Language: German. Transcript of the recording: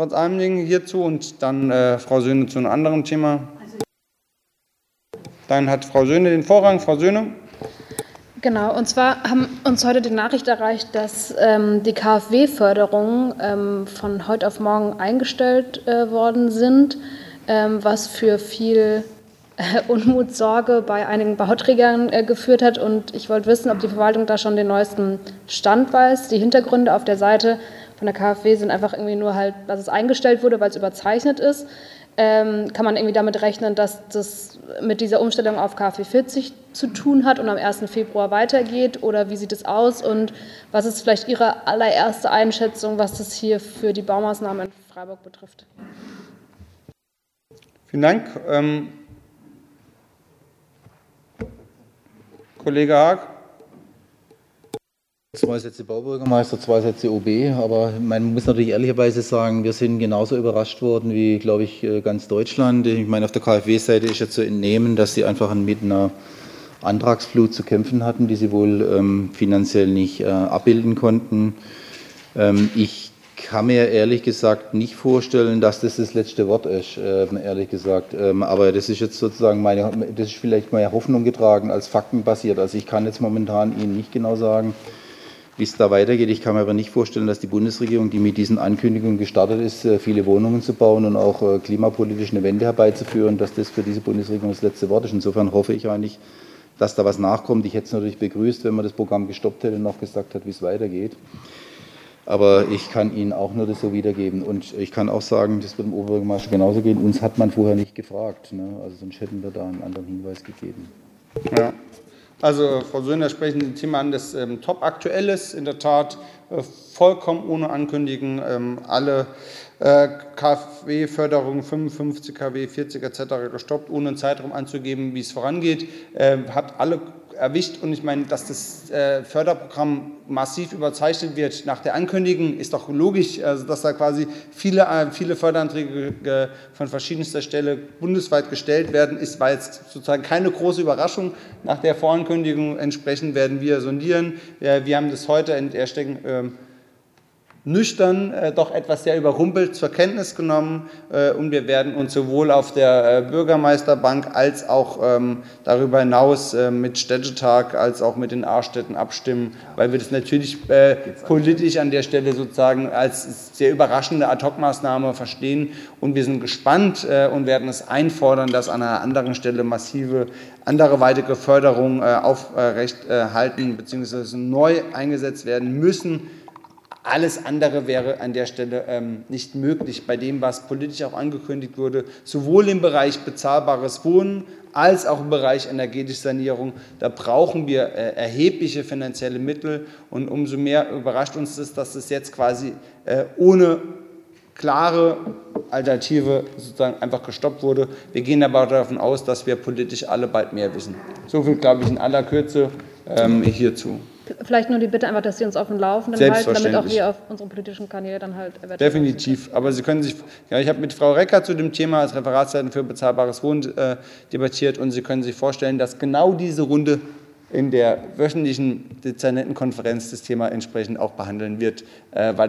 Frau Almling hierzu und dann äh, Frau Söhne zu einem anderen Thema. Dann hat Frau Söhne den Vorrang. Frau Söhne. Genau, und zwar haben uns heute die Nachricht erreicht, dass ähm, die KfW-Förderungen ähm, von heute auf morgen eingestellt äh, worden sind, ähm, was für viel äh, Unmut, Sorge bei einigen Bauträgern äh, geführt hat. Und ich wollte wissen, ob die Verwaltung da schon den neuesten Stand weiß. Die Hintergründe auf der Seite von der KfW sind einfach irgendwie nur halt, dass es eingestellt wurde, weil es überzeichnet ist. Ähm, kann man irgendwie damit rechnen, dass das mit dieser Umstellung auf KfW 40 zu tun hat und am 1. Februar weitergeht? Oder wie sieht es aus? Und was ist vielleicht Ihre allererste Einschätzung, was das hier für die Baumaßnahmen in Freiburg betrifft? Vielen Dank. Ähm, Kollege Haag. Zwei Sätze Baubürgermeister, zwei Sätze OB, aber man muss natürlich ehrlicherweise sagen, wir sind genauso überrascht worden wie, glaube ich, äh, ganz Deutschland. Ich meine, auf der KfW-Seite ist ja zu entnehmen, dass sie einfach mit einer Antragsflut zu kämpfen hatten, die sie wohl ähm, finanziell nicht äh, abbilden konnten. Ähm, ich kann mir ehrlich gesagt nicht vorstellen, dass das das letzte Wort ist, äh, ehrlich gesagt. Ähm, aber das ist jetzt sozusagen meine, das ist vielleicht meine Hoffnung getragen als faktenbasiert. Also ich kann jetzt momentan Ihnen nicht genau sagen, wie es da weitergeht. Ich kann mir aber nicht vorstellen, dass die Bundesregierung, die mit diesen Ankündigungen gestartet ist, äh, viele Wohnungen zu bauen und auch äh, klimapolitisch eine Wende herbeizuführen, dass das für diese Bundesregierung das letzte Wort ist. Insofern hoffe ich eigentlich, dass da was nachkommt. Ich hätte es natürlich begrüßt, wenn man das Programm gestoppt hätte und noch gesagt hat, wie es weitergeht. Aber ich kann Ihnen auch nur das so wiedergeben. Und ich kann auch sagen, das wird dem Oberbürgermeister genauso gehen. Uns hat man vorher nicht gefragt. Ne? Also sonst hätten wir da einen anderen Hinweis gegeben. Ja. Also Frau Söhner sprechen Sie Thema an, das ähm, top aktuell ist, in der Tat äh, vollkommen ohne Ankündigen ähm, alle äh, KfW-Förderungen 55 kW, 40 etc. gestoppt, ohne einen Zeitraum anzugeben, wie es vorangeht, äh, hat alle erwischt. Und ich meine, dass das äh, Förderprogramm massiv überzeichnet wird nach der Ankündigung, ist doch logisch, also dass da quasi viele, äh, viele Förderanträge von verschiedenster Stelle bundesweit gestellt werden, ist, war jetzt sozusagen keine große Überraschung. Nach der Vorankündigung entsprechend werden wir sondieren. Wir haben das heute in Erstecken ähm, nüchtern, äh, doch etwas sehr überrumpelt zur Kenntnis genommen äh, und wir werden uns sowohl auf der äh, Bürgermeisterbank als auch ähm, darüber hinaus äh, mit Städtetag als auch mit den A-Städten abstimmen, weil wir das natürlich äh, politisch an der Stelle sozusagen als sehr überraschende Ad-Hoc-Maßnahme verstehen und wir sind gespannt äh, und werden es einfordern, dass an einer anderen Stelle massive andere weitere Förderungen aufrechthalten bzw. neu eingesetzt werden müssen alles andere wäre an der Stelle ähm, nicht möglich bei dem, was politisch auch angekündigt wurde, sowohl im Bereich bezahlbares Wohnen als auch im Bereich energetische Sanierung. Da brauchen wir äh, erhebliche finanzielle Mittel und umso mehr überrascht uns das, dass es jetzt quasi äh, ohne klare Alternative sozusagen einfach gestoppt wurde. Wir gehen aber davon aus, dass wir politisch alle bald mehr wissen. So viel, glaube ich, in aller Kürze ähm, hierzu. Vielleicht nur die Bitte einfach, dass Sie uns auf dem Laufenden halten, damit auch wir auf unserem politischen Kanal dann halt Definitiv. Aber Sie können sich, ja, ich habe mit Frau Recker zu dem Thema als Referatsleiterin für bezahlbares Wohnen äh, debattiert und Sie können sich vorstellen, dass genau diese Runde in der wöchentlichen Dezernentenkonferenz das Thema entsprechend auch behandeln wird, äh, weil das